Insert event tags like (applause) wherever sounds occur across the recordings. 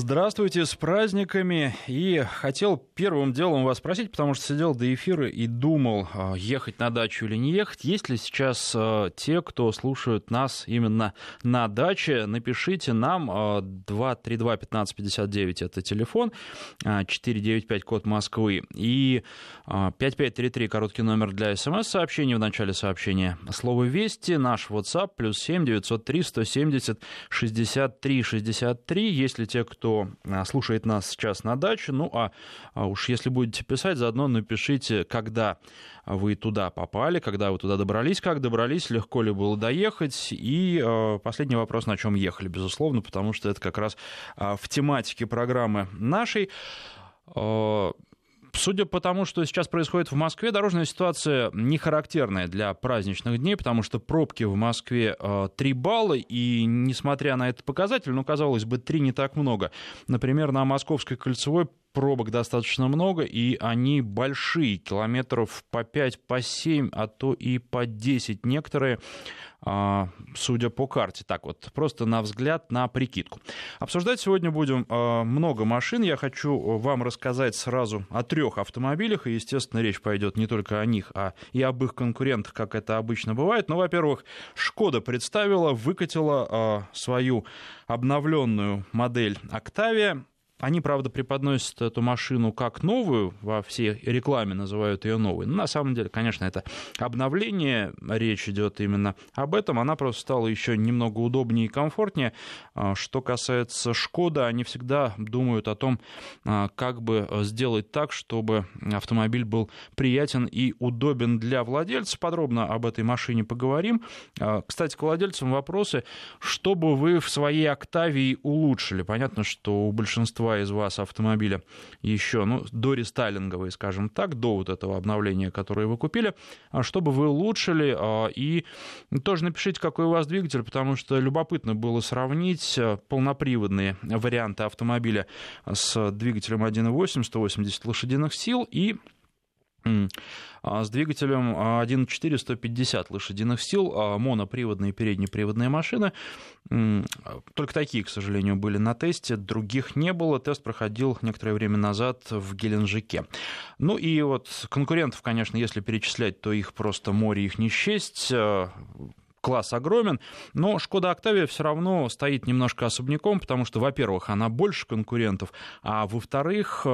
Здравствуйте, с праздниками. И хотел первым делом вас спросить, потому что сидел до эфира и думал, а, ехать на дачу или не ехать. Есть ли сейчас а, те, кто слушают нас именно на даче? Напишите нам 232-1559, это телефон, 495 код Москвы и 5533, короткий номер для смс-сообщений в начале сообщения. Слово «Вести», наш WhatsApp, плюс 7 903 170 63 63. Если те, кто кто а, слушает нас сейчас на даче. Ну, а, а уж если будете писать, заодно напишите, когда вы туда попали, когда вы туда добрались, как добрались, легко ли было доехать. И э, последний вопрос, на чем ехали, безусловно, потому что это как раз в тематике программы нашей. Э, Судя по тому, что сейчас происходит в Москве, дорожная ситуация не характерная для праздничных дней, потому что пробки в Москве 3 балла, и несмотря на этот показатель, ну, казалось бы, 3 не так много. Например, на Московской кольцевой пробок достаточно много, и они большие, километров по 5, по 7, а то и по 10 некоторые. А, судя по карте. Так вот, просто на взгляд, на прикидку. Обсуждать сегодня будем а, много машин. Я хочу вам рассказать сразу о трех автомобилях. И, естественно, речь пойдет не только о них, а и об их конкурентах, как это обычно бывает. Ну, во-первых, Шкода представила, выкатила а, свою обновленную модель Octavia. Они, правда, преподносят эту машину как новую, во всей рекламе называют ее новой. Но на самом деле, конечно, это обновление, речь идет именно об этом. Она просто стала еще немного удобнее и комфортнее. А, что касается Шкода, они всегда думают о том, а, как бы сделать так, чтобы автомобиль был приятен и удобен для владельца. Подробно об этой машине поговорим. А, кстати, к владельцам вопросы. Что бы вы в своей «Октавии» улучшили? Понятно, что у большинства большинства из вас автомобиля еще, ну, до рестайлинговые, скажем так, до вот этого обновления, которое вы купили, а чтобы вы улучшили. А, и тоже напишите, какой у вас двигатель, потому что любопытно было сравнить э, полноприводные варианты автомобиля с двигателем 1.8, 180 лошадиных сил и с двигателем 1.4 150 лошадиных сил, а, моноприводные переднеприводные машины. Только такие, к сожалению, были на тесте, других не было. Тест проходил некоторое время назад в Геленджике. Ну и вот конкурентов, конечно, если перечислять, то их просто море, их не счесть а, класс огромен, но Шкода Октавия все равно стоит немножко особняком, потому что, во-первых, она больше конкурентов, а во-вторых,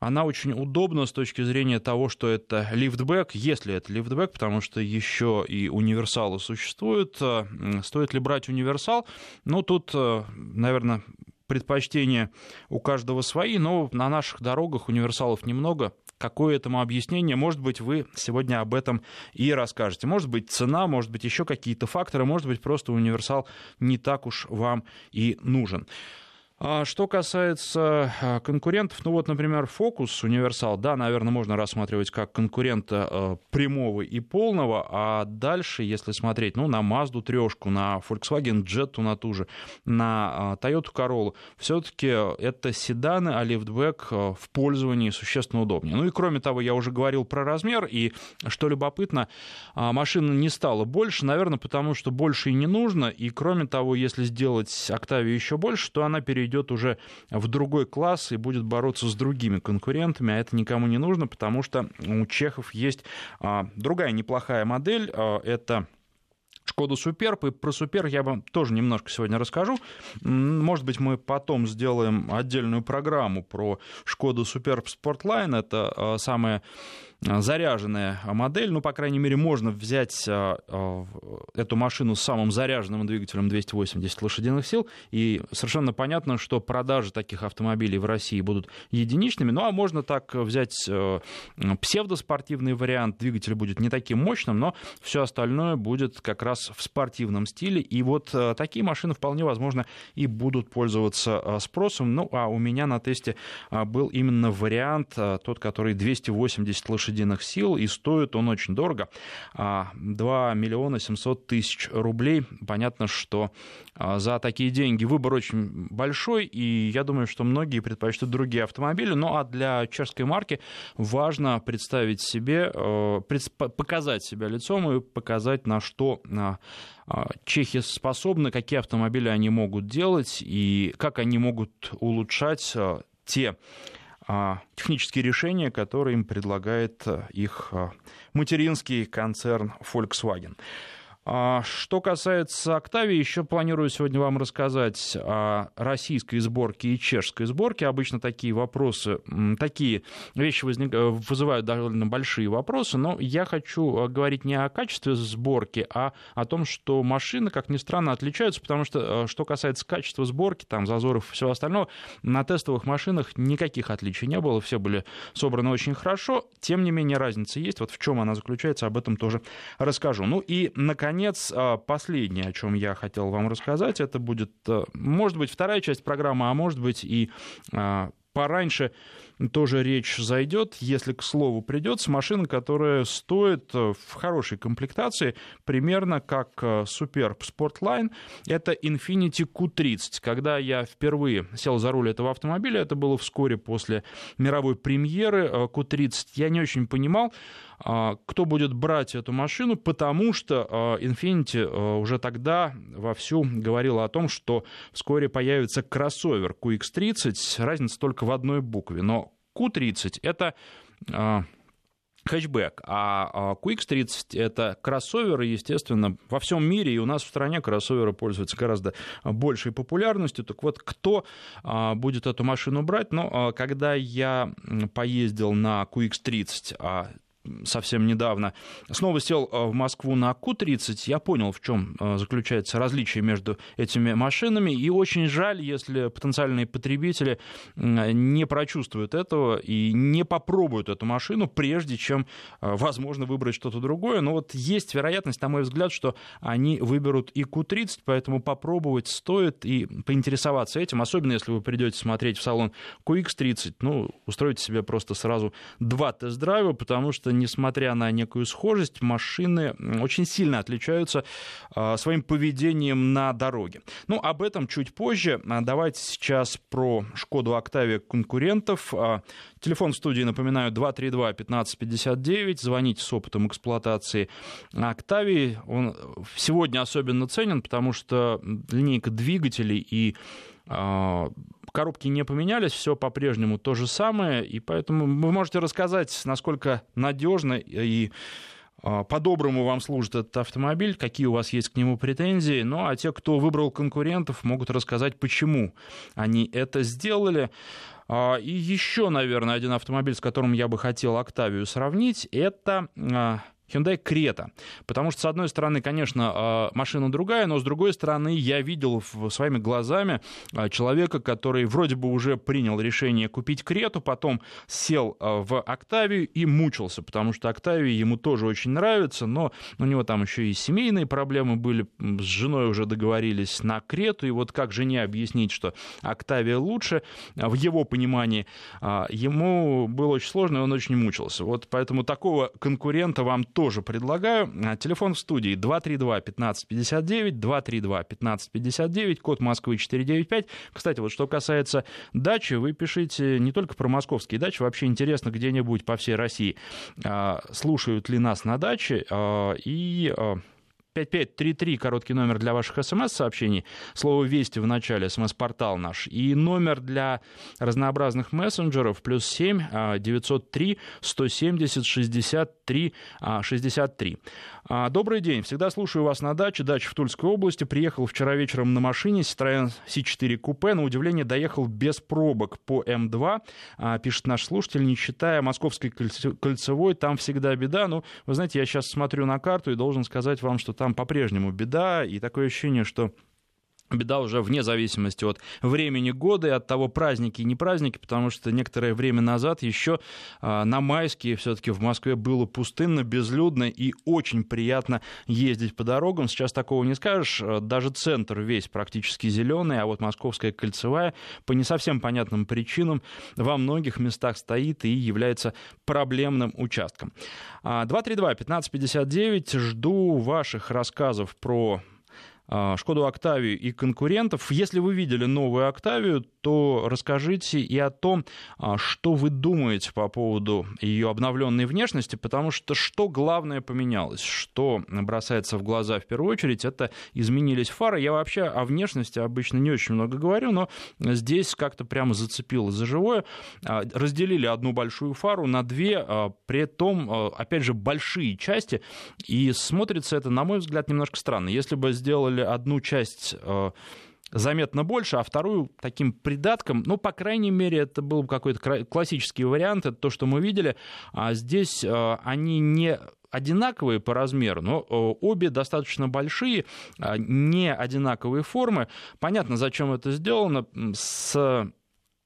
она очень удобна с точки зрения того, что это лифтбэк, если это лифтбэк, потому что еще и универсалы существуют. Э, стоит ли брать универсал? Ну, тут, э, наверное, предпочтения у каждого свои, но на наших дорогах универсалов немного. Какое этому объяснение? Может быть, вы сегодня об этом и расскажете. Может быть, цена, может быть, еще какие-то факторы, может быть, просто универсал не так уж вам и нужен. А что касается а, конкурентов, ну вот, например, Focus Универсал, да, наверное, можно рассматривать как конкурента а, прямого и полного, а дальше, если смотреть, ну, на Mazda трешку, на Volkswagen Jetta, на ту же, на Toyota Corolla, все-таки это седаны, а лифтбэк в пользовании существенно удобнее. Ну и кроме того, я уже говорил про размер, и что любопытно, машина не стала больше, наверное, потому что больше и не нужно, и кроме того, если сделать Octavia еще больше, то она перейдет перейдет уже в другой класс и будет бороться с другими конкурентами, а это никому не нужно, потому что у чехов есть а, другая неплохая модель, а, это Шкода Суперб. И про Супер я вам тоже немножко сегодня расскажу. Может быть, мы потом сделаем отдельную программу про Шкоду Суперб Спортлайн. Это а, самая заряженная модель, ну, по крайней мере, можно взять э, э, эту машину с самым заряженным двигателем 280 лошадиных сил, и совершенно понятно, что продажи таких автомобилей в России будут единичными, ну, а можно так взять псевдоспортивный вариант, двигатель будет не таким мощным, но все остальное будет как раз в спортивном стиле, и вот такие машины вполне возможно и будут пользоваться спросом, ну, а у меня на тесте был именно вариант, тот, который 280 лошадиных лошадиных сил, и стоит он очень дорого. 2 миллиона 700 тысяч рублей. Понятно, что за такие деньги выбор очень большой, и я думаю, что многие предпочтут другие автомобили. Ну а для чешской марки важно представить себе, показать себя лицом и показать, на что а, чехи способны, какие автомобили они могут делать и как они могут улучшать а, те а, технические решения, которые им предлагает их материнский концерн Volkswagen. А, что касается Октавии, еще планирую сегодня вам рассказать о российской сборке и чешской сборке. Обычно такие вопросы, такие вещи возник... Э, вызывают довольно большие вопросы, но я хочу э, говорить не о качестве сборки, а о том, что машины, как ни странно, отличаются, потому что, э, что касается качества сборки, там, зазоров и всего остального, на тестовых машинах никаких отличий не было, все были собраны очень хорошо, тем не менее разница есть, вот в чем она заключается, об этом тоже расскажу. Ну и, наконец, наконец, а, последнее, о чем я хотел вам рассказать, это будет, э, может быть, вторая часть программы, а может быть и а, пораньше тоже речь зайдет, если к слову придется, машина, которая стоит э, в хорошей комплектации примерно как э, Superb Sportline. Это Infiniti Q30. Когда я впервые сел за руль этого автомобиля, это было вскоре после мировой премьеры Q30, я не очень понимал, кто будет брать эту машину, потому что Infiniti а, уже тогда вовсю говорила о том, что вскоре появится кроссовер QX30, разница только в одной букве, но Q30 это хэтчбэк, а QX30 это кроссовер, и, естественно, во всем мире и у нас в стране кроссоверы пользуются гораздо большей популярностью. Так вот, кто будет эту машину брать? Ну, когда я поездил на QX30, совсем недавно, снова сел э, в Москву на Ку-30, я понял, в чем э, заключается различие между этими машинами, и очень жаль, если потенциальные потребители не прочувствуют этого и не попробуют эту машину, прежде чем, э, возможно, выбрать что-то другое. Но вот есть вероятность, на мой взгляд, что они выберут и Q30, поэтому попробовать стоит и поинтересоваться этим, особенно если вы придете смотреть в салон QX30, ну, устройте себе просто сразу два тест-драйва, потому что несмотря на некую схожесть, машины очень сильно отличаются а, своим поведением на дороге. Ну, об этом чуть позже. А, давайте сейчас про Шкоду Октавия конкурентов. А, телефон в студии, напоминаю, 232-1559. Звоните с опытом эксплуатации Октавии. Он сегодня особенно ценен, потому что линейка двигателей и коробки не поменялись, все по-прежнему то же самое, и поэтому вы можете рассказать, насколько надежно и а, по-доброму вам служит этот автомобиль, какие у вас есть к нему претензии. Ну, а те, кто выбрал конкурентов, могут рассказать, почему они это сделали. А, и еще, наверное, один автомобиль, с которым я бы хотел Октавию сравнить, это а, Hyundai Creta. Потому что, с одной стороны, конечно, а, машина другая, но с другой стороны, я видел своими глазами а, человека, который вроде бы уже принял решение купить Крету, потом сел а, в Октавию и мучился, потому что Октавия ему тоже очень нравится, но у него там еще и семейные проблемы были, с женой уже договорились на Крету, и вот как жене объяснить, что Октавия лучше, в его понимании, ему было очень сложно, и он очень мучился. Вот поэтому такого конкурента вам тоже предлагаю. А, телефон в студии 232-1559, 232-1559, код Москвы 495. Кстати, вот что касается дачи, вы пишите не только про московские дачи, вообще интересно где-нибудь по всей России, а, слушают ли нас на даче а, и 5533, короткий номер для ваших смс-сообщений, слово «Вести» в начале, смс-портал наш, и номер для разнообразных мессенджеров, плюс 7 903 170 63 63. Добрый день, всегда слушаю вас на даче, дача в Тульской области, приехал вчера вечером на машине. Citroёn C4 купе, на удивление доехал без пробок по М2, а, пишет наш слушатель, не считая Московской кольцевой, там всегда беда, ну, вы знаете, я сейчас смотрю на карту и должен сказать вам, что там там по-прежнему беда, и такое ощущение, что Беда уже вне зависимости от времени года и от того, праздники и не праздники, потому что некоторое время назад еще а, на майские все-таки в Москве было пустынно, безлюдно и очень приятно ездить по дорогам. Сейчас такого не скажешь. А, даже центр весь практически зеленый, а вот Московская кольцевая по не совсем понятным причинам во многих местах стоит и является проблемным участком. 232-1559. А, Жду ваших рассказов про Шкоду Октавию и конкурентов. Если вы видели новую Октавию, то расскажите и о том, а, что вы думаете по поводу ее обновленной внешности, потому что что главное поменялось, что бросается в глаза в первую очередь, это изменились фары. Я вообще о внешности обычно не очень много говорю, но здесь как-то прямо зацепило за живое. А, разделили одну большую фару на две, при этом, опять же, большие части, и смотрится это, на мой взгляд, немножко странно. Если бы сделали сделали одну часть э, заметно больше, а вторую таким придатком, ну, по крайней мере, это был какой-то классический вариант, это то, что мы видели. А здесь э, они не одинаковые по размеру, но э, обе достаточно большие, не одинаковые формы. Понятно, зачем это сделано. С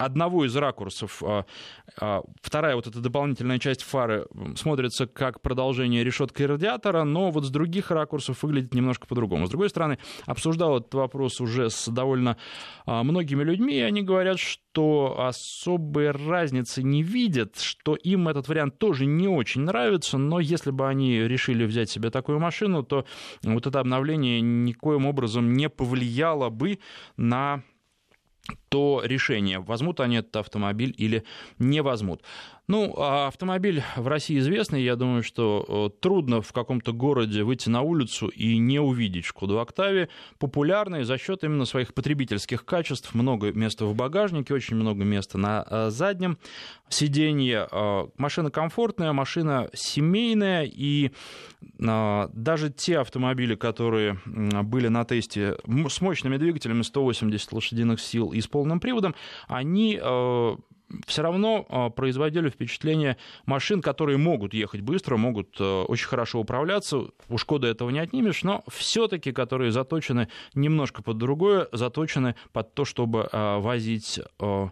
одного из ракурсов а, а, вторая вот эта дополнительная часть фары смотрится как продолжение решетки радиатора, но вот с других ракурсов выглядит немножко по-другому. С другой стороны, обсуждал этот вопрос уже с довольно а, многими людьми, и они говорят, что особой разницы не видят, что им этот вариант тоже не очень нравится, но если бы они решили взять себе такую машину, то вот это обновление никоим образом не повлияло бы на то решение, возьмут они этот автомобиль или не возьмут. Ну, а автомобиль в России известный. Я думаю, что э, трудно в каком-то городе выйти на улицу и не увидеть Шкоду Октавия. Популярный за счет именно своих потребительских качеств. Много места в багажнике, очень много места на э, заднем сиденье. Э, машина комфортная, машина семейная. И даже те автомобили, которые были на тесте с мощными двигателями 180 лошадиных сил и с полным приводом, они все равно а, производили впечатление машин, которые могут ехать быстро, могут э, очень хорошо управляться. У Шкоды этого не отнимешь, но все-таки, которые заточены немножко под другое, заточены под то, чтобы а, возить э,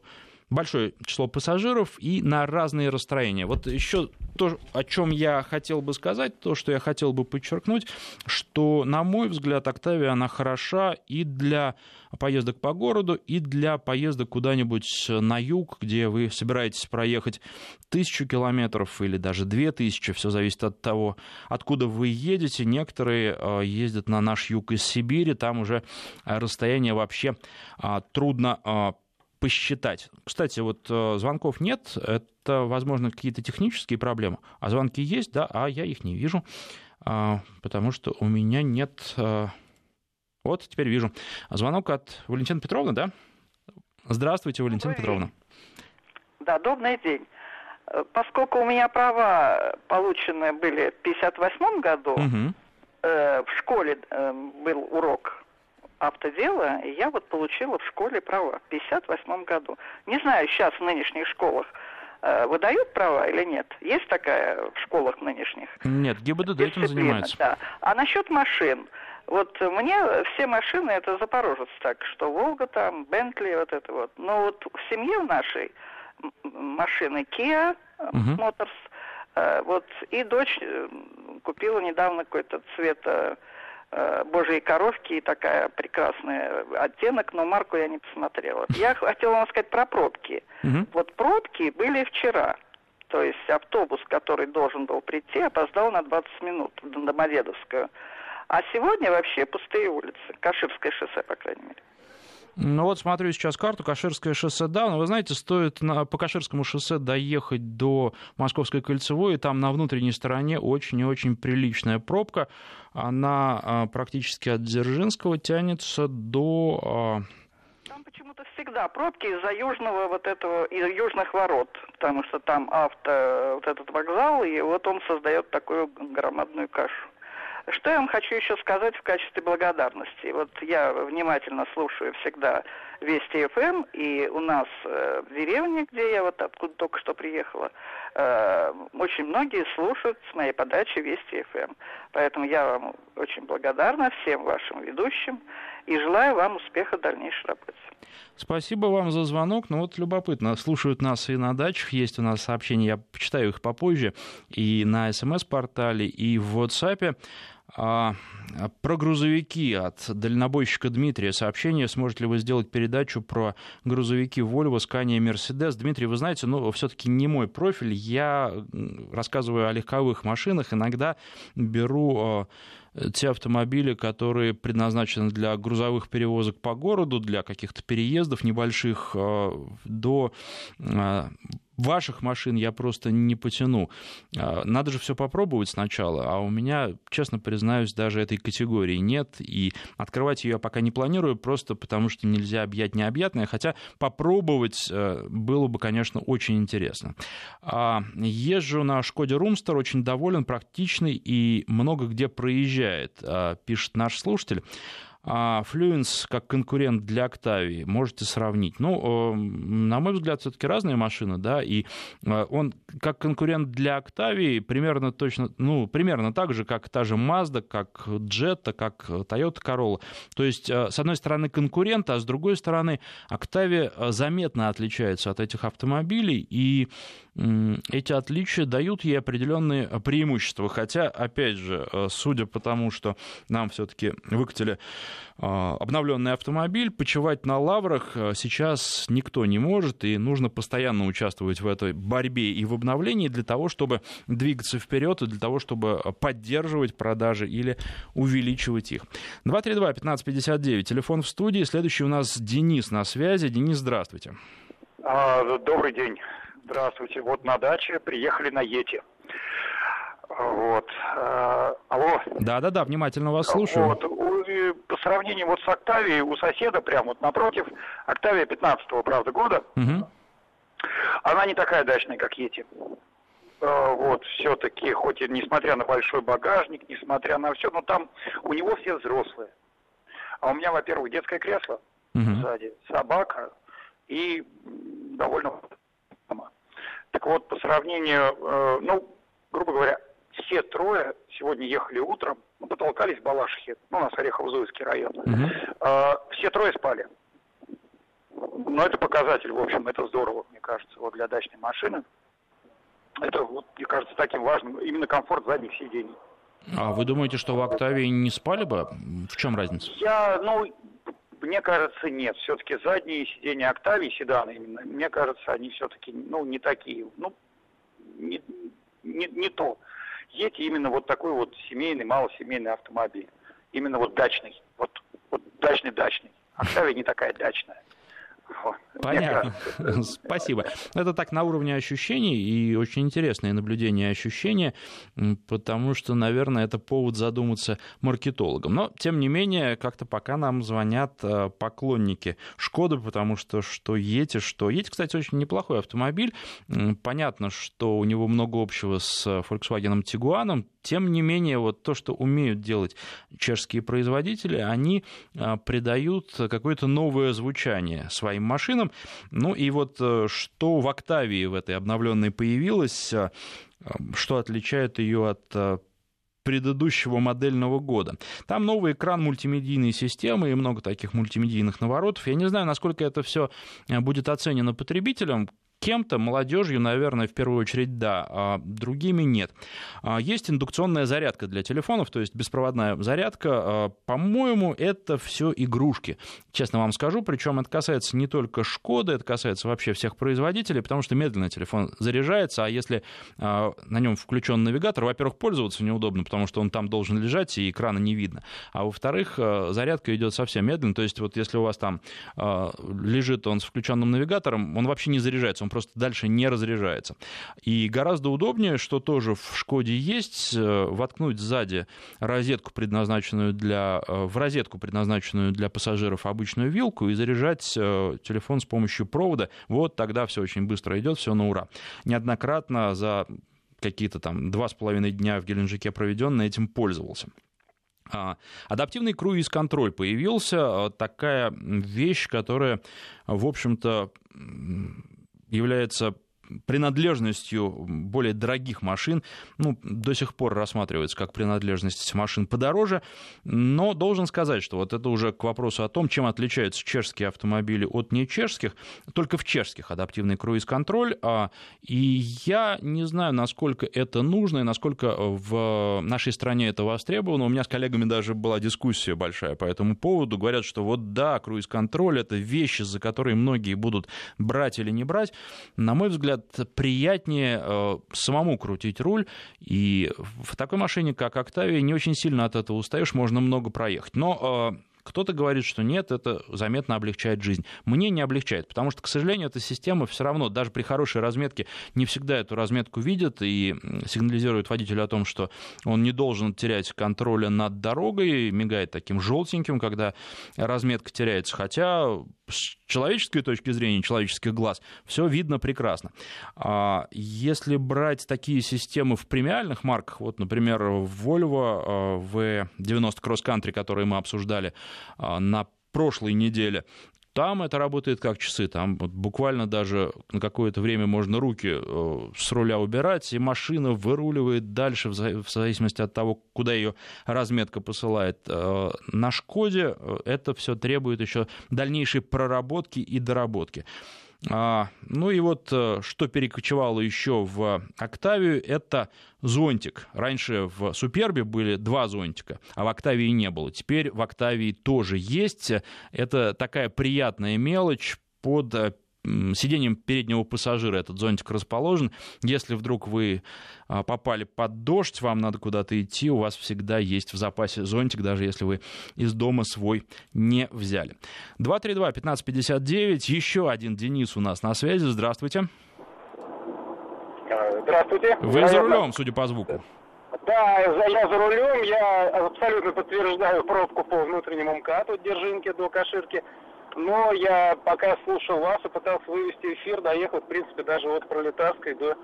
большое число пассажиров и на разные расстроения. Вот еще то, о чем я хотел бы сказать, то, что я хотел бы подчеркнуть, что, на мой взгляд, Октавия, она хороша и для поездок по городу, и для поездок куда-нибудь на юг, где вы собираетесь проехать тысячу километров или даже две тысячи, все зависит от того, откуда вы едете. Некоторые э, ездят на наш юг из Сибири, там уже расстояние вообще а, трудно а, посчитать. Кстати, вот э, звонков нет, это, возможно, какие-то технические проблемы, а звонки есть, да, а я их не вижу, а, потому что у меня нет... Э, вот, теперь вижу. Звонок от Валентины Петровны, да? Здравствуйте, Валентина добрый Петровна. Да, добрый день. Э, поскольку у меня права получены были в 1958 году, угу. э, в школе э, был урок автодела, и я вот получила в школе права в 58 году. Не знаю, сейчас в нынешних школах э, выдают права или нет? Есть такая в школах нынешних? Нет, ГИБДД этим занимается. Да. А насчет машин. Вот мне все машины это Запорожец так, что Волга там, Бентли, вот это вот. Но вот в семье в нашей машины Kia угу. Motors, э, вот и дочь э, купила недавно какой-то цвета божьей коровки и такая прекрасная оттенок, но марку я не посмотрела. (laughs) Я хотела вам сказать про пробки. Вот пробки были вчера. То есть автобус, который должен был прийти, опоздал на 20 минут до Домодедовскую. А сегодня вообще пустые улицы. Каширское шоссе, по крайней мере. Ну вот смотрю сейчас карту, Каширское шоссе, да, но вы знаете, стоит на, по Каширскому шоссе доехать до Московской кольцевой, и там на внутренней стороне очень и очень приличная пробка. Она а, практически от Дзержинского тянется до... А, почему-то всегда пробки из-за южного вот этого, из южных ворот, потому что там авто, вот этот вокзал, и вот он создает такую громадную кашу. Что я вам хочу еще сказать в качестве благодарности? Вот я внимательно слушаю всегда Вести ФМ, и у нас э, в деревне, где я вот откуда только что приехала, э, очень многие слушают с моей подачи Вести ФМ. Поэтому я вам очень благодарна всем вашим ведущим и желаю вам успеха в дальнейшей работе. Спасибо вам за звонок. Ну вот любопытно, слушают нас и на дачах, есть у нас сообщения, я почитаю их попозже, и на смс-портале, и в WhatsApp. А, про грузовики от дальнобойщика Дмитрия сообщение. Сможете ли вы сделать передачу про грузовики Volvo, Scania, Mercedes? Дмитрий, вы знаете, ну, все-таки не мой профиль. Я рассказываю о легковых машинах. Иногда беру а, те автомобили, которые предназначены для грузовых перевозок по городу, для каких-то переездов небольших, а, до ваших машин я просто не потяну. А, надо же все попробовать сначала, а у меня, честно признаюсь, даже этой категории нет, и открывать ее я пока не планирую, просто потому что нельзя объять необъятное, хотя попробовать э, было бы, конечно, очень интересно. А, езжу на Шкоде Румстер, очень доволен, практичный и много где проезжает, а, пишет наш слушатель. А Fluence как конкурент для Octavia можете сравнить? Ну, на мой взгляд, все-таки разные машины, да, и э, он как конкурент для Octavia примерно точно, ну, примерно так же, как та же Mazda, как Jetta, как Toyota Corolla. То есть, э, с одной стороны, конкурент, а с другой стороны, Octavia э, заметно отличается от этих автомобилей, и эти отличия дают ей определенные преимущества. Хотя, опять же, судя по тому, что нам все-таки выкатили обновленный автомобиль. Почивать на лаврах а, сейчас никто не может, и нужно постоянно участвовать в этой борьбе и в обновлении для того, чтобы двигаться вперед и для того, чтобы поддерживать продажи или увеличивать их. 232-1559, телефон в студии. Следующий у нас Денис на связи. Денис, здравствуйте. А, добрый день. Здравствуйте. Вот на даче приехали на Ете. Вот. Алло. Да-да-да, внимательно вас слушаю. Вот по сравнению вот с Октавией у соседа, прямо вот напротив, Октавия 15-го, правда, года, угу. она не такая дачная, как эти. Э, вот, все-таки, хоть и несмотря на большой багажник, несмотря на все, но там у него все взрослые. А у меня, во-первых, детское кресло угу. сзади, собака и довольно так вот, по сравнению, э, ну, грубо говоря, все трое сегодня ехали утром, ну, потолкались в Балашихе, ну, у нас Орехово-Зуевский район. Угу. А, все трое спали. Но это показатель, в общем, это здорово, мне кажется, вот для дачной машины. Это, вот, мне кажется, таким важным, именно комфорт задних сидений. А вы думаете, что в Октавии не спали бы? В чем разница? Я, ну, мне кажется, нет. Все-таки задние сиденья Октавии, седаны именно, мне кажется, они все-таки, ну, не такие, ну, не, не, не то. Едьте именно вот такой вот семейный, малосемейный автомобиль. Именно вот дачный. Вот, вот дачный-дачный. Октавия не такая дачная. Понятно. (laughs) Спасибо. Это так на уровне ощущений и очень интересное наблюдение ощущения, потому что, наверное, это повод задуматься маркетологам. Но, тем не менее, как-то пока нам звонят э, поклонники Шкоды, потому что что Ети, что Ети, кстати, очень неплохой автомобиль. Понятно, что у него много общего с Volkswagen Tiguan, тем не менее, вот то, что умеют делать чешские производители, они э, придают какое-то новое звучание своим машинам. Ну и вот э, что в Октавии в этой обновленной появилось, э, что отличает ее от э, предыдущего модельного года. Там новый экран мультимедийной системы и много таких мультимедийных наворотов. Я не знаю, насколько это все будет оценено потребителем, кем-то, молодежью, наверное, в первую очередь, да, а другими нет. А, есть индукционная зарядка для телефонов, то есть беспроводная зарядка. А, по-моему, это все игрушки, честно вам скажу. Причем это касается не только Шкоды, это касается вообще всех производителей, потому что медленно телефон заряжается, а если а, на нем включен навигатор, во-первых, пользоваться неудобно, потому что он там должен лежать, и экрана не видно. А во-вторых, зарядка идет совсем медленно. То есть вот если у вас там лежит он с включенным навигатором, он вообще не заряжается, он просто дальше не разряжается. И гораздо удобнее, что тоже в Шкоде есть, э, воткнуть сзади розетку, предназначенную для, э, в розетку, предназначенную для пассажиров, обычную вилку и заряжать э, телефон с помощью провода. Вот тогда все очень быстро идет, все на ура. Неоднократно за какие-то там два с половиной дня в Геленджике проведенные этим пользовался. А, адаптивный круиз-контроль появился, такая вещь, которая, в общем-то, является принадлежностью более дорогих машин, ну, до сих пор рассматривается как принадлежность машин подороже, но должен сказать, что вот это уже к вопросу о том, чем отличаются чешские автомобили от нечешских, только в чешских адаптивный круиз-контроль, а, и я не знаю, насколько это нужно и насколько в нашей стране это востребовано. У меня с коллегами даже была дискуссия большая по этому поводу. Говорят, что вот да, круиз-контроль — это вещи, за которые многие будут брать или не брать. На мой взгляд, говорят, приятнее э, самому крутить руль, и в такой машине, как Октавия, не очень сильно от этого устаешь, можно много проехать. Но э, кто-то говорит, что нет, это заметно облегчает жизнь. Мне не облегчает, потому что, к сожалению, эта система все равно, даже при хорошей разметке, не всегда эту разметку видит и сигнализирует водителю о том, что он не должен терять контроля над дорогой, мигает таким желтеньким, когда разметка теряется. Хотя с человеческой точки зрения, человеческих глаз, все видно прекрасно. А если брать такие системы в премиальных марках, вот, например, Volvo V90 Cross Country, которые мы обсуждали а, на прошлой неделе, там это работает как часы. Там буквально даже на какое-то время можно руки э, с руля убирать, и машина выруливает дальше в зависимости от того, куда ее разметка посылает. Э, на Шкоде это все требует еще дальнейшей проработки и доработки. А, ну и вот э, что перекочевало еще в Октавию, это зонтик. Раньше в Супербе были два зонтика, а в Октавии не было. Теперь в Октавии тоже есть. Это такая приятная мелочь под э, сиденьем переднего пассажира этот зонтик расположен. Если вдруг вы а, попали под дождь, вам надо куда-то идти, у вас всегда есть в запасе зонтик, даже если вы из дома свой не взяли. 232-1559, еще один Денис у нас на связи. Здравствуйте. А, здравствуйте. Вы за рулем, судя по звуку. Да, я за рулем, я абсолютно подтверждаю пробку по внутреннему МКАДу Держинки до Каширки. Но я пока слушал вас и пытался вывести эфир, доехал, в принципе, даже от Пролетарской до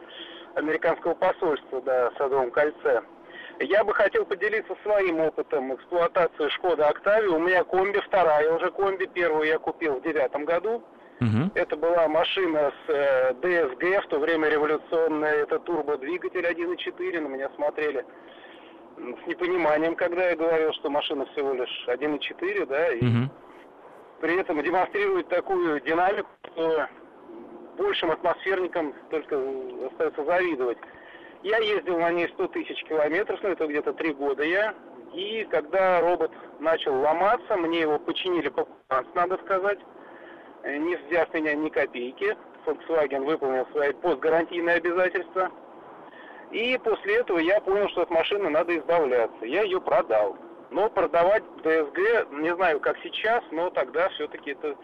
американского посольства, да, в Садовом кольце. Я бы хотел поделиться своим опытом эксплуатации Шкода Октавия. У меня комби вторая уже комби. Первую я купил в девятом году. Uh-huh. Это была машина с э, DSG, в то время революционная. Это турбодвигатель 1.4. На меня смотрели с непониманием, когда я говорил, что машина всего лишь 1.4, да, и uh-huh при этом демонстрирует такую динамику, что большим атмосферникам только остается завидовать. Я ездил на ней 100 тысяч километров, ну это где-то три года я. И когда робот начал ломаться, мне его починили по надо сказать, не взяв меня ни копейки. Volkswagen выполнил свои постгарантийные обязательства. И после этого я понял, что от машины надо избавляться. Я ее продал. Но продавать ДСГ, не знаю, как сейчас, но тогда все-таки это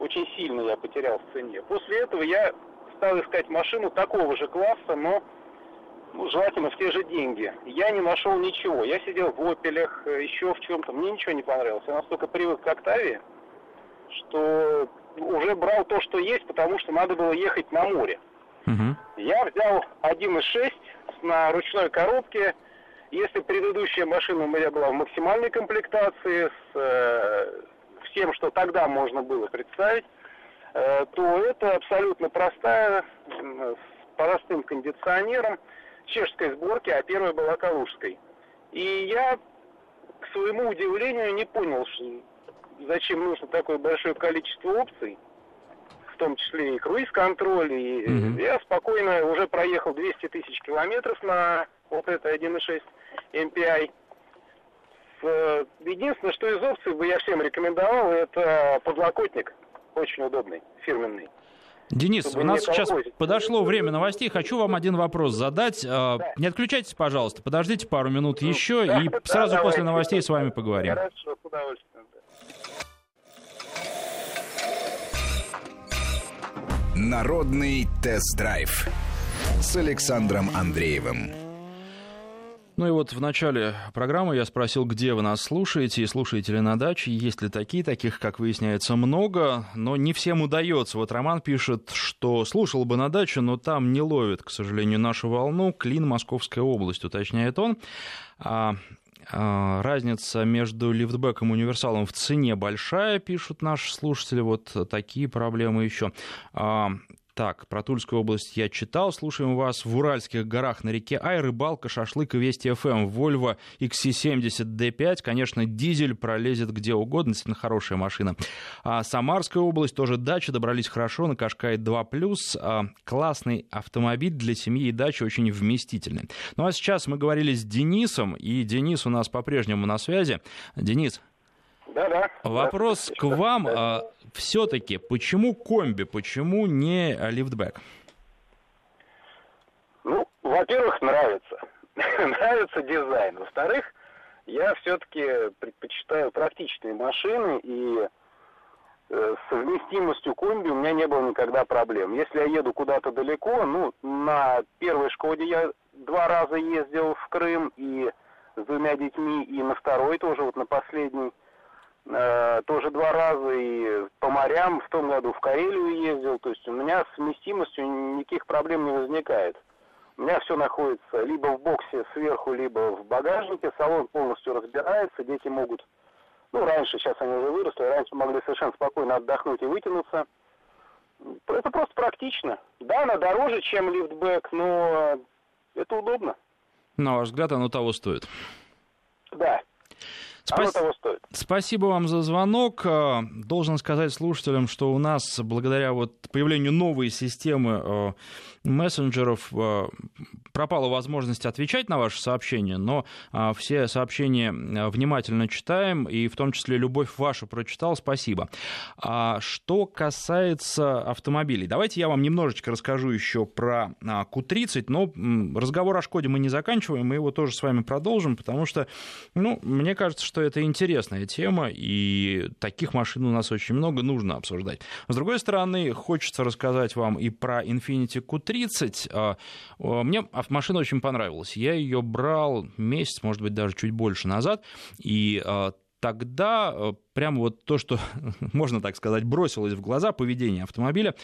очень сильно я потерял в цене. После этого я стал искать машину такого же класса, но ну, желательно в те же деньги. Я не нашел ничего. Я сидел в опелях, э, еще в чем-то. Мне ничего не понравилось. Я настолько привык к Октавии, что уже брал то, что есть, потому что надо было ехать на море. Угу. Я взял 1.6 на ручной коробке, если предыдущая машина у меня была в максимальной комплектации, с э, всем, что тогда можно было представить, э, то это абсолютно простая, с простым кондиционером, чешской сборки, а первая была калужской. И я, к своему удивлению, не понял, что, зачем нужно такое большое количество опций, в том числе и круиз-контроль, и mm-hmm. я спокойно уже проехал 200 тысяч километров на вот это 1.6 MPI. Э, единственное, что из опций бы я всем рекомендовал, это подлокотник. Очень удобный, фирменный. Денис, у нас сейчас подошло время новостей. Хочу вам один вопрос задать. А, да. Не отключайтесь, пожалуйста, подождите пару минут ну, еще, да, и да, сразу да, после новостей с вами поговорим. Хорошо, с удовольствием. Народный тест-драйв с Александром Андреевым. Ну и вот в начале программы я спросил, где вы нас слушаете, и слушаете ли на даче, есть ли такие, таких, как выясняется, много, но не всем удается. Вот Роман пишет, что слушал бы на даче, но там не ловит, к сожалению, нашу волну, Клин, Московская область, уточняет он. А, разница между лифтбеком и универсалом в цене большая, пишут наши слушатели. Вот такие проблемы еще. Так, про Тульскую область я читал. Слушаем вас в Уральских горах на реке Ай, рыбалка, шашлык и Вести ФМ. Volvo XC70D5, конечно, дизель пролезет где угодно, действительно хорошая машина. А Самарская область, тоже дача, добрались хорошо, на Кашкай 2+. А, классный автомобиль для семьи и дачи, очень вместительный. Ну а сейчас мы говорили с Денисом, и Денис у нас по-прежнему на связи. Денис, да-да. Вопрос да. к вам. А, Все-таки, почему комби, почему не лифтбэк? Ну, во-первых, нравится. (laughs) нравится дизайн. Во-вторых, я все-таки предпочитаю практичные машины, и э, с совместимостью комби у меня не было никогда проблем. Если я еду куда-то далеко, ну, на первой Шкоде я два раза ездил в Крым и с двумя детьми, и на второй тоже, вот на последний Э, тоже два раза и по морям, в том году в Карелию ездил, то есть у меня с вместимостью никаких проблем не возникает. У меня все находится либо в боксе сверху, либо в багажнике, салон полностью разбирается, дети могут, ну раньше, сейчас они уже выросли, раньше могли совершенно спокойно отдохнуть и вытянуться. Это просто практично. Да, она дороже, чем лифтбэк, но это удобно. На ваш взгляд, оно того стоит? Да. Спас... того стоит. Спасибо вам за звонок. Э, должен сказать слушателям, что у нас благодаря вот появлению новой системы э, мессенджеров э, пропала возможность отвечать на ваши сообщения, но все сообщения внимательно читаем, и в том числе «Любовь вашу» прочитал, спасибо. А что касается автомобилей, давайте я вам немножечко расскажу еще про Q30, но разговор о Шкоде мы не заканчиваем, мы его тоже с вами продолжим, потому что, ну, мне кажется, что это интересная тема, и таких машин у нас очень много, нужно обсуждать. С другой стороны, хочется рассказать вам и про Infiniti Q3, 30. А, мне машина очень понравилась. Я ее брал месяц, может быть, даже чуть больше назад. И а, тогда а, прямо вот то, что, (laughs) можно так сказать, бросилось в глаза, поведение автомобиля,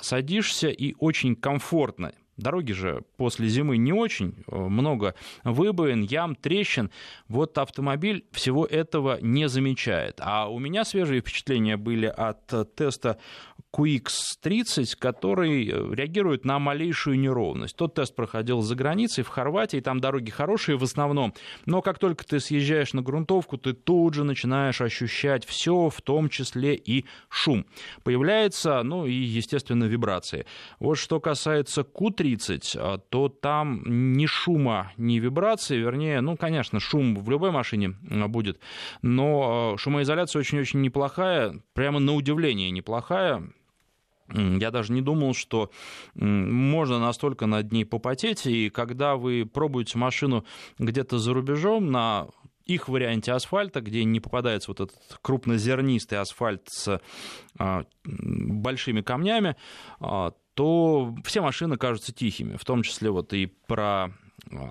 садишься и очень комфортно Дороги же после зимы не очень, много выбоин, ям, трещин. Вот автомобиль всего этого не замечает. А у меня свежие впечатления были от теста QX30, который э, реагирует на малейшую неровность. Тот тест проходил за границей, в Хорватии, там дороги хорошие в основном, но как только ты съезжаешь на грунтовку, ты тут же начинаешь ощущать все, в том числе и шум. Появляется, ну и, естественно, вибрации. Вот что касается Q30, а, то там ни шума, ни вибрации, вернее, ну, конечно, шум в любой машине а, будет, но а, шумоизоляция очень-очень неплохая, прямо на удивление неплохая. Я даже не думал, что можно настолько над ней попотеть. И когда вы пробуете машину где-то за рубежом на их варианте асфальта, где не попадается вот этот крупнозернистый асфальт с большими камнями, то все машины кажутся тихими, в том числе вот и про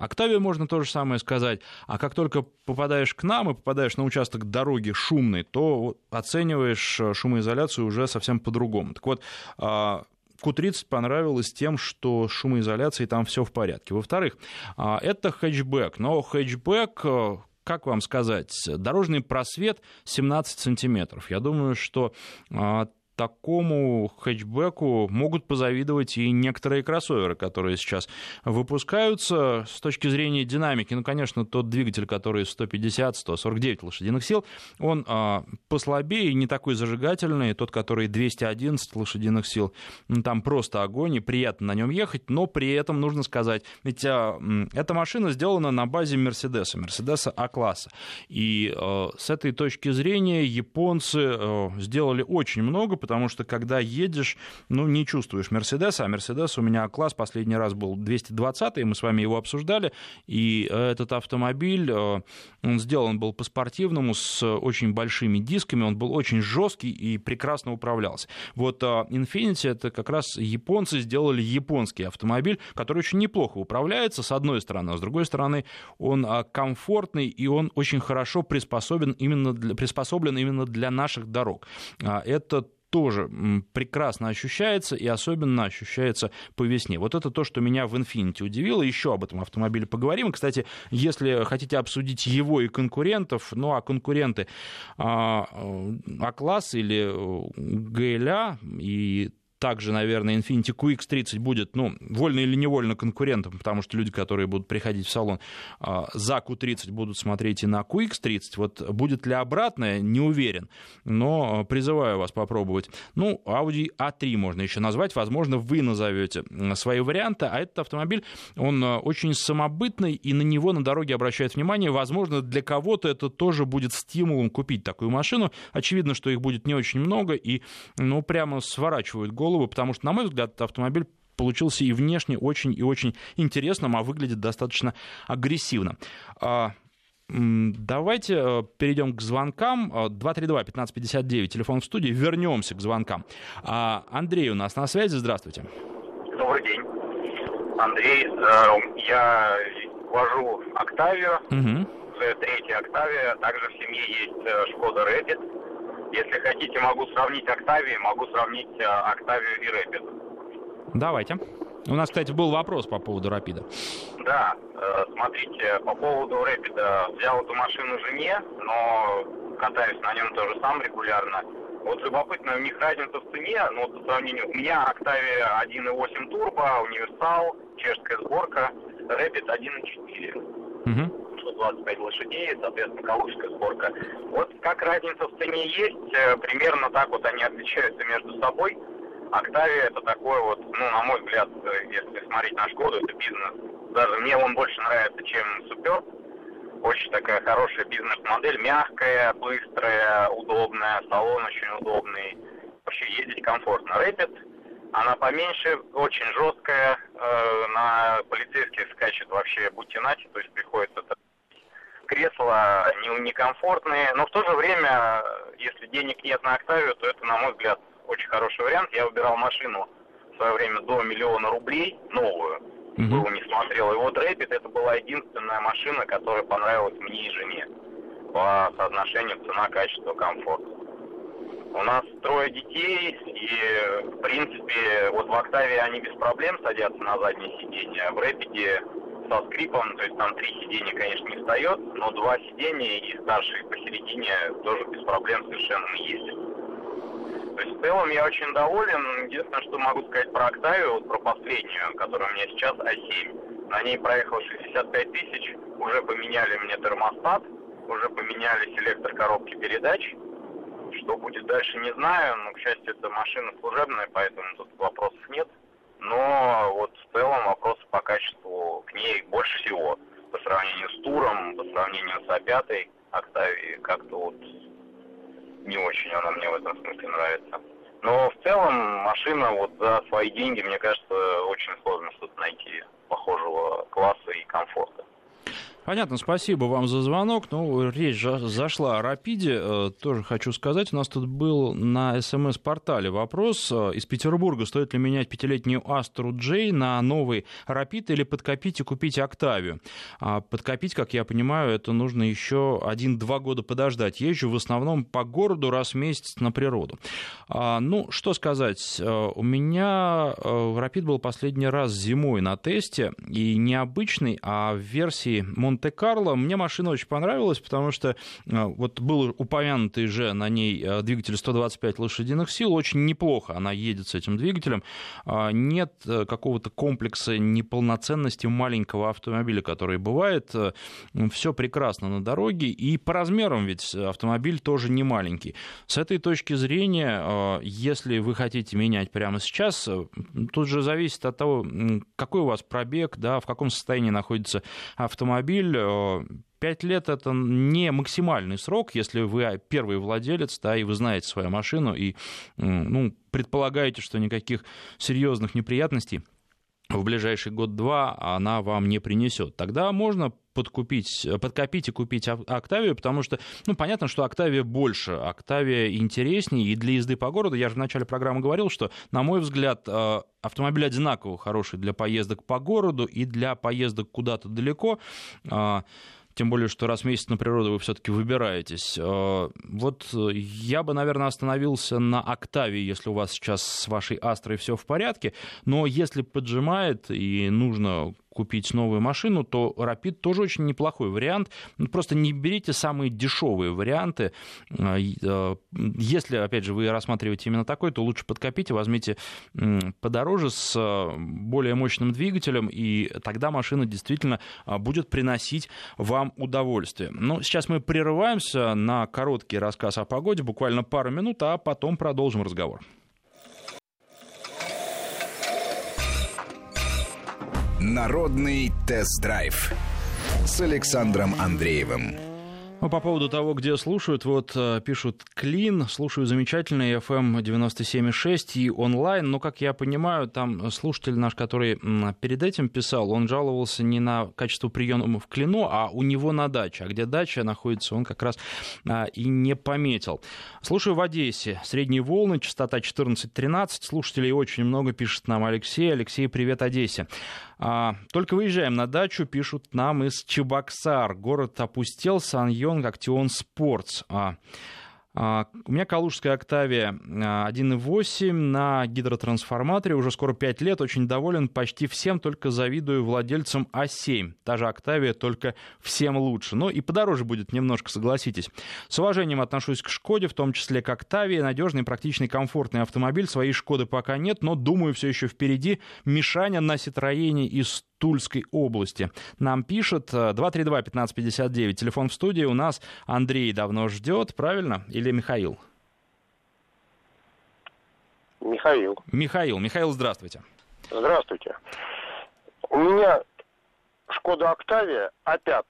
Октавию можно то же самое сказать. А как только попадаешь к нам и попадаешь на участок дороги шумный, то оцениваешь э, шумоизоляцию уже совсем по-другому. Так вот, а, Q30 понравилось тем, что шумоизоляции там все в порядке. Во-вторых, а, это хэтчбэк, но хэтчбэк э, как вам сказать, дорожный просвет 17 сантиметров. Я думаю, что а, такому хэтчбеку могут позавидовать и некоторые кроссоверы, которые сейчас выпускаются. С точки зрения динамики, ну, конечно, тот двигатель, который 150-149 лошадиных сил, он а, послабее, не такой зажигательный. Тот, который 211 лошадиных сил, ну, там просто огонь, и приятно на нем ехать, но при этом нужно сказать, ведь а, эта машина сделана на базе Мерседеса, Мерседеса А-класса. И а, с этой точки зрения японцы а, сделали очень много, потому что когда едешь, ну, не чувствуешь Мерседеса, а Мерседес у меня класс последний раз был 220 мы с вами его обсуждали, и этот автомобиль, э, он сделан был по-спортивному, с очень большими дисками, он был очень жесткий и прекрасно управлялся. Вот э, Infiniti это как раз японцы сделали японский автомобиль, который очень неплохо управляется, с одной стороны, а с другой стороны, он э, комфортный и он очень хорошо приспособлен именно для, приспособлен именно для наших дорог. Это тоже прекрасно ощущается и особенно ощущается по весне. Вот это то, что меня в Infiniti удивило. Еще об этом автомобиле поговорим. Кстати, если хотите обсудить его и конкурентов, ну а конкуренты А-класс или ГЛА и также, наверное, Infiniti QX30 будет, ну, вольно или невольно конкурентом, потому что люди, которые будут приходить в салон а, за Q30, будут смотреть и на QX30. Вот будет ли обратное, не уверен, но призываю вас попробовать. Ну, Audi A3 можно еще назвать, возможно, вы назовете свои варианты, а этот автомобиль, он очень самобытный, и на него на дороге обращают внимание. Возможно, для кого-то это тоже будет стимулом купить такую машину. Очевидно, что их будет не очень много, и, ну, прямо сворачивают голову голову, потому что, на мой взгляд, автомобиль получился и внешне очень и очень интересным, а выглядит достаточно агрессивно. А, давайте э, перейдем к звонкам. 232-1559, телефон в студии. Вернемся к звонкам. А, Андрей у нас на связи. Здравствуйте. Добрый день. Андрей, э, я вожу Октавию. Угу. Третья Октавия. Также в семье есть э, Шкода Рэпид. Если хотите, могу сравнить Октавию, могу сравнить э, Октавию и Рэпид. Давайте. У нас, кстати, был вопрос по поводу Рапида. Да, э, смотрите, по поводу Рэпида. Взял эту машину жене, но катаюсь на нем тоже сам регулярно. Вот любопытно, у них разница в цене, ну, по сравнению, у меня Октавия 1.8 турбо, универсал, чешская сборка, Рэпид 1.4. Угу. 125 лошадей, соответственно, калужская сборка. Вот как разница в цене есть, э, примерно так вот они отличаются между собой. Октавия это такой вот, ну, на мой взгляд, э, если смотреть на Шкоду, это бизнес. Даже мне он больше нравится, чем Супер. Очень такая хорошая бизнес-модель, мягкая, быстрая, удобная, салон очень удобный. Вообще ездить комфортно. Рэпид, она поменьше, очень жесткая, э, на полицейских скачет вообще бутинати, то есть приходится кресла не, некомфортные, но в то же время, если денег нет на Октавию, то это, на мой взгляд, очень хороший вариант. Я выбирал машину в свое время до миллиона рублей, новую, mm-hmm. был не смотрел. И вот Рэпид это была единственная машина, которая понравилась мне и жене по соотношению цена, качество, комфорт. У нас трое детей, и, в принципе, вот в Октавии они без проблем садятся на заднее сиденье, а в Рэпиде со скрипом, то есть там три сиденья, конечно, не встает, но два сиденья и старший посередине тоже без проблем совершенно не ездит. То есть в целом я очень доволен. Единственное, что могу сказать про Октавию, вот про последнюю, которая у меня сейчас А7. На ней проехал 65 тысяч, уже поменяли мне термостат, уже поменяли селектор коробки передач. Что будет дальше, не знаю, но, к счастью, это машина служебная, поэтому тут вопросов нет. Но вот в целом вопросы по качеству к ней больше всего. По сравнению с Туром, по сравнению с А5, Октавией, как-то вот не очень она мне в этом смысле нравится. Но в целом машина вот за свои деньги, мне кажется, очень сложно что-то найти похожего класса и комфорта. Понятно, спасибо вам за звонок. Ну, речь зашла о Рапиде. Э, тоже хочу сказать, у нас тут был на СМС-портале вопрос э, из Петербурга. Стоит ли менять пятилетнюю Астру Джей на новый Рапид или подкопить и купить Октавию? А подкопить, как я понимаю, это нужно еще один-два года подождать. Езжу в основном по городу раз в месяц на природу. А, ну, что сказать. Э, у меня Рапид был последний раз зимой на тесте. И необычный, а в версии Монте-Карло. Мне машина очень понравилась, потому что э, вот был упомянутый же на ней э, двигатель 125 лошадиных сил. Очень неплохо она едет с этим двигателем. А, нет э, какого-то комплекса неполноценности маленького автомобиля, который бывает. Все прекрасно на дороге. И по размерам ведь автомобиль тоже не маленький. С этой точки зрения, если вы хотите менять прямо сейчас, тут же зависит от того, какой у вас пробег, да, в каком состоянии находится автомобиль, автомобиль. 5 э, лет это не максимальный срок, если вы первый владелец, да, и вы знаете свою машину, и ну, предполагаете, что никаких серьезных неприятностей в ближайший год-два она вам не принесет. Тогда можно подкупить, подкопить и купить Октавию, потому что, ну, понятно, что Октавия больше, Октавия интереснее, и для езды по городу, я же в начале программы говорил, что, на мой взгляд, э, автомобиль одинаково хороший для поездок по городу и для поездок куда-то далеко. А, тем более, что раз в месяц на природу вы все-таки выбираетесь. Вот я бы, наверное, остановился на «Октавии», если у вас сейчас с вашей «Астрой» все в порядке, но если поджимает и нужно купить новую машину, то Rapid тоже очень неплохой вариант. Ну, просто не берите самые дешевые варианты. А, а, если, опять же, вы рассматриваете именно такой, то лучше подкопите, возьмите подороже с а, более мощным двигателем, и тогда машина действительно будет приносить вам удовольствие. Но ну, сейчас мы прерываемся на короткий рассказ о погоде, буквально пару минут, а потом продолжим разговор. Народный тест-драйв с Александром Андреевым. Ну, по поводу того, где слушают, вот э, пишут Клин, слушаю замечательный FM 97.6 и онлайн, но, как я понимаю, там слушатель наш, который перед этим писал, он жаловался не на качество приема в Клину, а у него на даче, а где дача находится, он как раз а, и не пометил. Слушаю в Одессе, средние волны, частота 14-13, слушателей очень много, пишет нам Алексей. Алексей, привет Одессе. А, только выезжаем на дачу, пишут нам из Чебоксар. Город опустел, Сан-Йонг, Актион Спортс. А, у меня калужская «Октавия» 1.8 на гидротрансформаторе, уже скоро 5 лет, очень доволен почти всем, только завидую владельцам А7. Та же «Октавия», только всем лучше. Ну и подороже будет немножко, согласитесь. С уважением отношусь к «Шкоде», в том числе к «Октавии». Надежный, практичный, комфортный автомобиль. Своей «Шкоды» пока нет, но, думаю, все еще впереди. Мишаня на «Ситроене» из Тульской области. Нам пишет 232-1559, э, телефон в студии. У нас Андрей давно ждет, правильно? Или Михаил? Михаил. Михаил. Михаил, здравствуйте. Здравствуйте. У меня Шкода Октавия А5,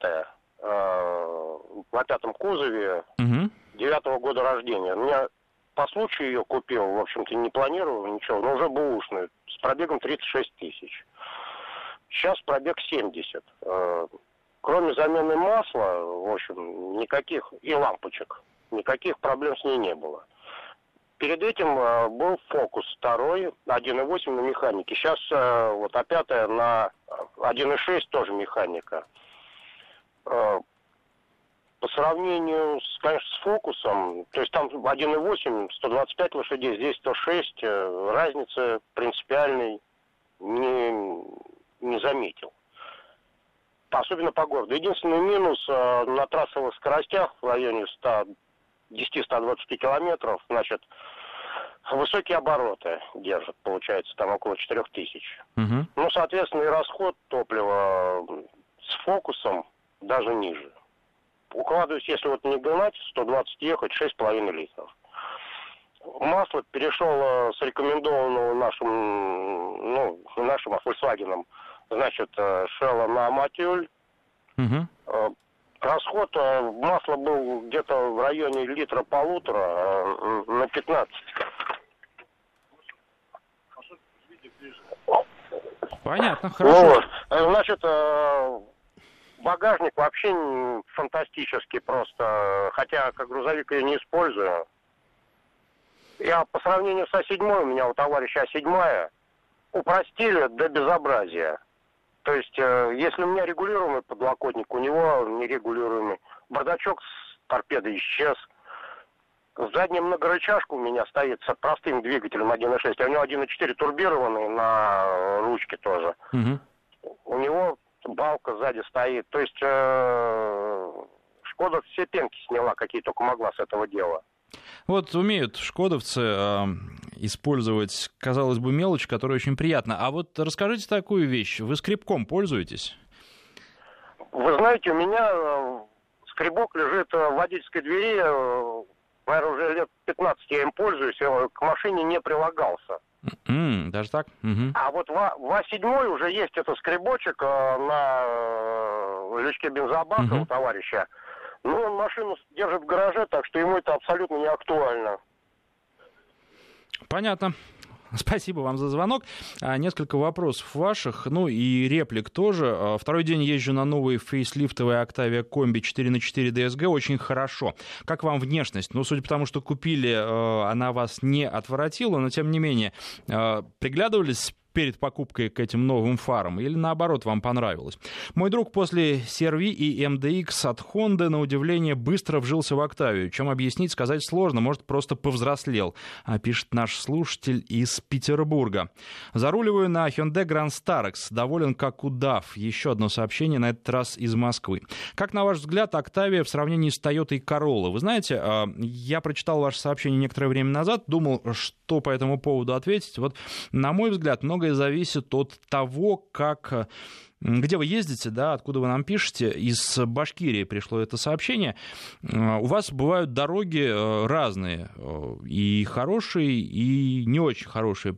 э, на пятом кузове, угу. девятого года рождения. У меня по случаю ее купил, в общем-то, не планировал ничего, но уже бэушную, с пробегом 36 тысяч. Сейчас пробег 70. Э, кроме замены масла, в общем, никаких, и лампочек, никаких проблем с ней не было. Перед этим э, был фокус второй, 1.8 на механике. Сейчас э, вот опять на 1.6 тоже механика. По сравнению, с, конечно, с фокусом, то есть там 1.8, 125 лошадей, здесь 106, разницы принципиальной не, не заметил. Особенно по городу. Единственный минус э, на трассовых скоростях в районе 10-120 километров, значит, высокие обороты держат, получается, там около 4000. Угу. Ну, соответственно, и расход топлива с фокусом даже ниже. Укладываюсь, если вот не гнать, 120 ехать, 6,5 литров. Масло перешел э, с рекомендованного нашим, ну, нашим, а Volkswagen значит, э, шела на матюль. Угу. Расход э, масла был где-то в районе литра полутора на 15. Понятно, хорошо. Вот. Значит, багажник вообще фантастический просто. Хотя как грузовик я не использую. Я по сравнению со седьмой, у меня у товарища седьмая, упростили до безобразия. То есть, э, если у меня регулируемый подлокотник, у него нерегулируемый. Бардачок с торпедой исчез. Задняя многорычажка у меня стоит с простым двигателем 1.6, а у него 1.4 турбированный на ручке тоже. Угу. У него балка сзади стоит. То есть, э, Шкода все пенки сняла, какие только могла с этого дела. Вот умеют шкодовцы э, использовать, казалось бы, мелочь, которая очень приятна. А вот расскажите такую вещь. Вы скребком пользуетесь? Вы знаете, у меня э, скребок лежит в водительской двери. Э, наверное, уже лет 15 я им пользуюсь. Э, к машине не прилагался. Mm, даже так? Mm-hmm. А вот в, в А7 уже есть этот скребочек э, на э, лючке бензобака mm-hmm. у товарища. Ну, он машину держит в гараже, так что ему это абсолютно не актуально. Понятно. (laughs) Спасибо вам за звонок. А, несколько вопросов ваших, ну и реплик тоже. А, второй день езжу на новой фейслифтовой Octavia Комби 4 на 4 DSG. Очень хорошо. Как вам внешность? Ну, судя по тому, что купили, а, она вас не отворотила, но тем не менее, приглядывались перед покупкой к этим новым фарам, или наоборот, вам понравилось. Мой друг после CRV и MDX от Honda, на удивление, быстро вжился в Октавию. Чем объяснить, сказать сложно, может, просто повзрослел, а пишет наш слушатель из Петербурга. Заруливаю на Hyundai Grand Starex, доволен как удав. Еще одно сообщение, на этот раз из Москвы. Как, на ваш взгляд, Октавия в сравнении с Toyota и Corolla? Вы знаете, а, я прочитал ваше сообщение некоторое время назад, думал, что по этому поводу ответить. Вот, на мой взгляд, многое зависит от того, как где вы ездите, да, откуда вы нам пишете, из Башкирии пришло это сообщение. А, у вас бывают дороги э, разные, э, и хорошие, и не очень хорошие,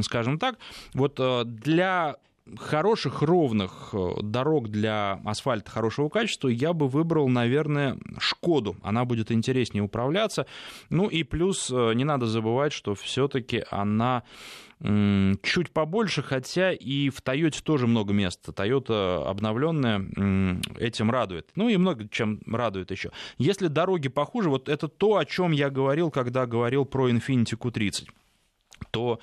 скажем так. Вот э, для хороших, ровных э, дорог для асфальта хорошего качества я бы выбрал, наверное, Шкоду. Она будет интереснее управляться. Ну и плюс э, не надо забывать, что все-таки она чуть побольше, хотя и в Тойоте тоже много места. Тойота обновленная этим радует. Ну и много чем радует еще. Если дороги похуже, вот это то, о чем я говорил, когда говорил про Infiniti Q30 то,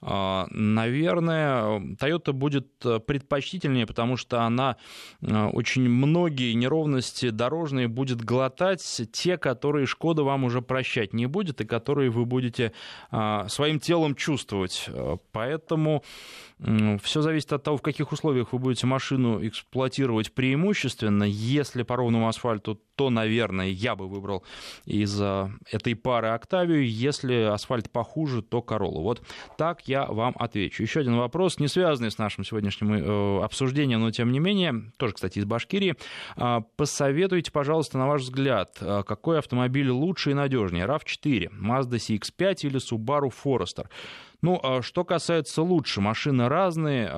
а, наверное, Toyota будет э, предпочтительнее, потому что она э, очень многие неровности дорожные будет глотать, те, которые Шкода вам уже прощать не будет, и которые вы будете а, своим телом чувствовать. Э, поэтому все зависит от того, в каких условиях вы будете машину эксплуатировать преимущественно. Если по ровному асфальту, то, наверное, я бы выбрал из этой пары Октавию. Если асфальт похуже, то Королу. Вот так я вам отвечу. Еще один вопрос, не связанный с нашим сегодняшним э, обсуждением, но тем не менее, тоже, кстати, из Башкирии. А, посоветуйте, пожалуйста, на ваш взгляд, а, какой автомобиль лучше и надежнее? RAV4, Mazda CX-5 или Subaru Forester? Ну, а что касается лучше, машины разные,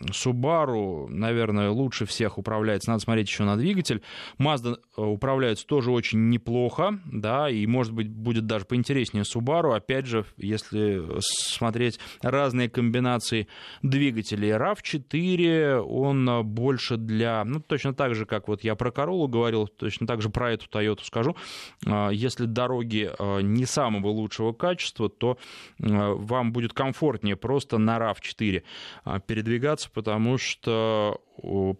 Subaru, наверное, лучше всех управляется. Надо смотреть еще на двигатель. Mazda э, управляется тоже очень неплохо, да, и, может быть, будет даже поинтереснее Subaru. Опять же, если смотреть разные комбинации двигателей. RAV4, он больше для... Ну, точно так же, как вот я про Corolla говорил, точно так же про эту Toyota скажу. А, если дороги э, не самого лучшего качества, то э, вам будет комфортнее просто на RAV4 а, передвигаться меняться, потому что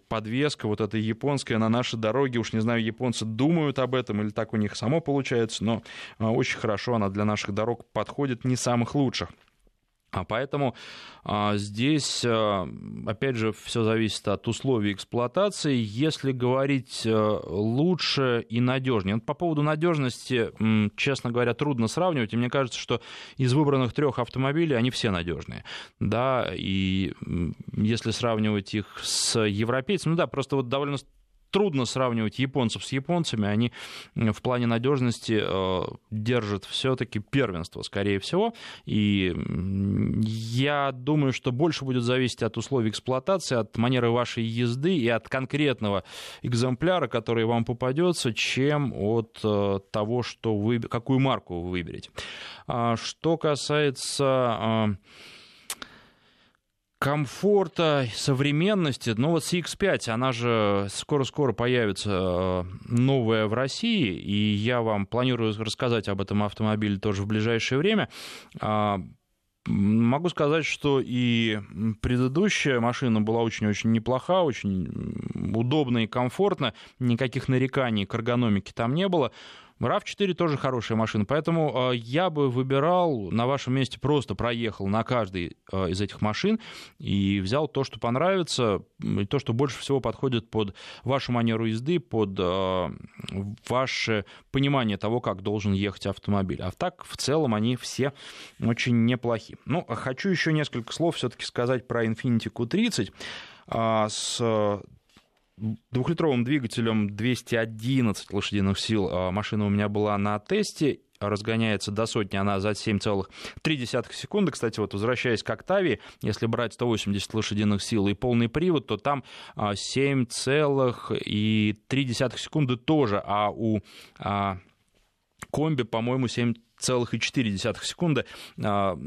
подвеска вот эта японская на нашей дороге, уж не знаю, японцы думают об этом или так у них само получается, но а, очень хорошо она для наших дорог подходит, не самых лучших. А поэтому а, здесь, а, опять же, все зависит от условий эксплуатации. Если говорить лучше и надежнее, по поводу надежности, честно говоря, трудно сравнивать. И мне кажется, что из выбранных трех автомобилей они все надежные. Да, и если сравнивать их с европейцами, ну да, просто вот довольно трудно сравнивать японцев с японцами. Они в плане надежности э, держат все-таки первенство, скорее всего. И я думаю, что больше будет зависеть от условий эксплуатации, от манеры вашей езды и от конкретного экземпляра, который вам попадется, чем от э, того, что вы, какую марку вы выберете. А что касается э, комфорта, современности. Ну вот CX-5, она же скоро-скоро появится э, новая в России, и я вам планирую рассказать об этом автомобиле тоже в ближайшее время. А, могу сказать, что и предыдущая машина была очень-очень неплоха, очень удобна и комфортна, никаких нареканий к эргономике там не было. RAV4 тоже хорошая машина, поэтому э, я бы выбирал на вашем месте просто проехал на каждой э, из этих машин и взял то, что понравится, и то, что больше всего подходит под вашу манеру езды, под э, ваше понимание того, как должен ехать автомобиль. А так, в целом, они все очень неплохи. Ну, хочу еще несколько слов все-таки сказать про Infiniti Q30 с двухлитровым двигателем 211 лошадиных сил а, машина у меня была на тесте, разгоняется до сотни, она за 7,3 секунды. Кстати, вот возвращаясь к Октавии, если брать 180 лошадиных сил и полный привод, то там 7,3 а, секунды тоже, а у а, комби, по-моему, 7 0,4 секунды. А,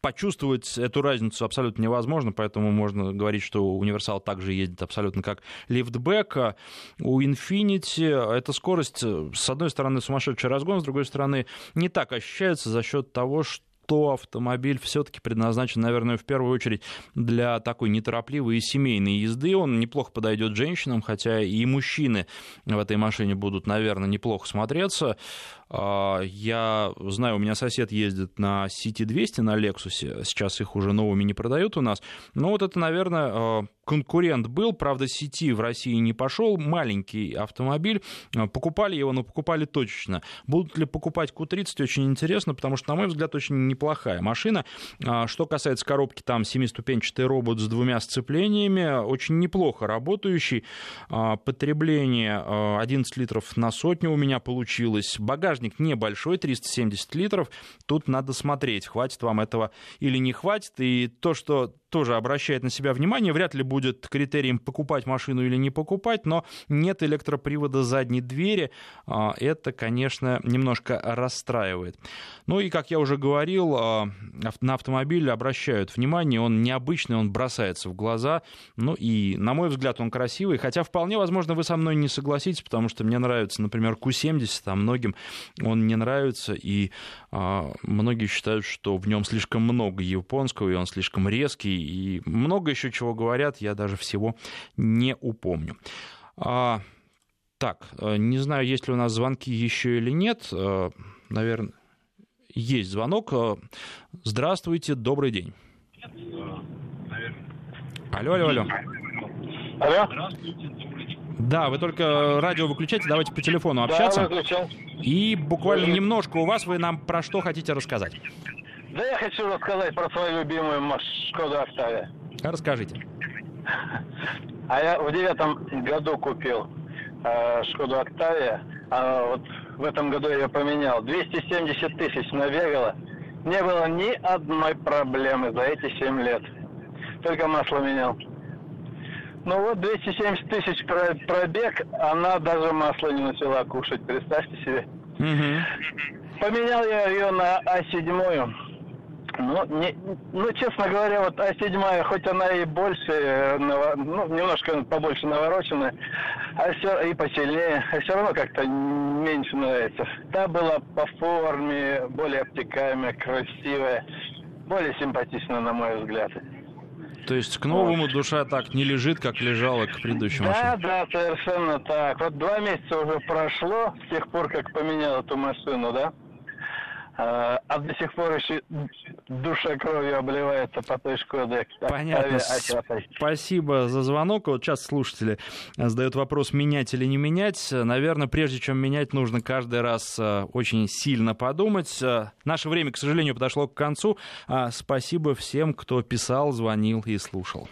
почувствовать эту разницу абсолютно невозможно, поэтому можно говорить, что универсал также ездит абсолютно как лифтбэк. У Infiniti эта скорость, с одной стороны, сумасшедший разгон, с другой стороны, не так ощущается за счет того, что что автомобиль все-таки предназначен, наверное, в первую очередь для такой неторопливой и семейной езды. Он неплохо подойдет женщинам, хотя и мужчины в этой машине будут, наверное, неплохо смотреться. А, я знаю, у меня сосед ездит на City 200 на Lexus, сейчас их уже новыми не продают у нас. Но вот это, наверное, а, конкурент был, правда, сети в России не пошел, маленький автомобиль, а, покупали его, но покупали точечно. Будут ли покупать Q30, очень интересно, потому что, на мой взгляд, очень неплохая машина. Что касается коробки, там семиступенчатый робот с двумя сцеплениями, очень неплохо работающий. Потребление 11 литров на сотню у меня получилось. Багаж багажник небольшой, 370 литров. Тут надо смотреть, хватит вам этого или не хватит. И то, что тоже обращает на себя внимание. Вряд ли будет критерием покупать машину или не покупать, но нет электропривода задней двери. А, это, конечно, немножко расстраивает. Ну и, как я уже говорил, а, на автомобиль обращают внимание. Он необычный, он бросается в глаза. Ну и, на мой взгляд, он красивый. Хотя, вполне возможно, вы со мной не согласитесь, потому что мне нравится, например, Q70, а многим он не нравится. И а, многие считают, что в нем слишком много японского, и он слишком резкий, и много еще чего говорят, я даже всего не упомню. А, так, э, не знаю, есть ли у нас звонки еще или нет. Э, Наверное, есть звонок. Э, здравствуйте, добрый день. Алло, алло, алло. Алло. Да, вы только радио выключайте, давайте по телефону общаться. Да, И буквально немножко у вас вы нам про что хотите рассказать. Да я хочу рассказать про свою любимую Шкоду Октавия. Расскажите. А я в девятом году купил э, Шкоду Октавия, а вот в этом году я ее поменял. 270 тысяч набегало. Не было ни одной проблемы за эти 7 лет. Только масло менял. Ну вот 270 тысяч пробег, она даже масло не начала кушать, представьте себе. Угу. Поменял я ее на А7. Ну, не, ну, честно говоря, вот А7, хоть она и больше, э, ну, немножко побольше навороченная, а все и посильнее, а все равно как-то меньше нравится. Та была по форме, более обтекаемая, красивая, более симпатичная, на мой взгляд. То есть к новому душа так не лежит, как лежала к предыдущему. Да, да, совершенно так. Вот два месяца уже прошло с тех пор, как поменял эту машину, да? А, а до сих пор еще душа кровью обливается по той Шкоде. Понятно. Спасибо за звонок. Вот сейчас слушатели задают вопрос, менять или не менять. Наверное, прежде чем менять, нужно каждый раз э, очень сильно подумать. Э, наше время, к сожалению, подошло к концу. А, спасибо всем, кто писал, звонил и слушал.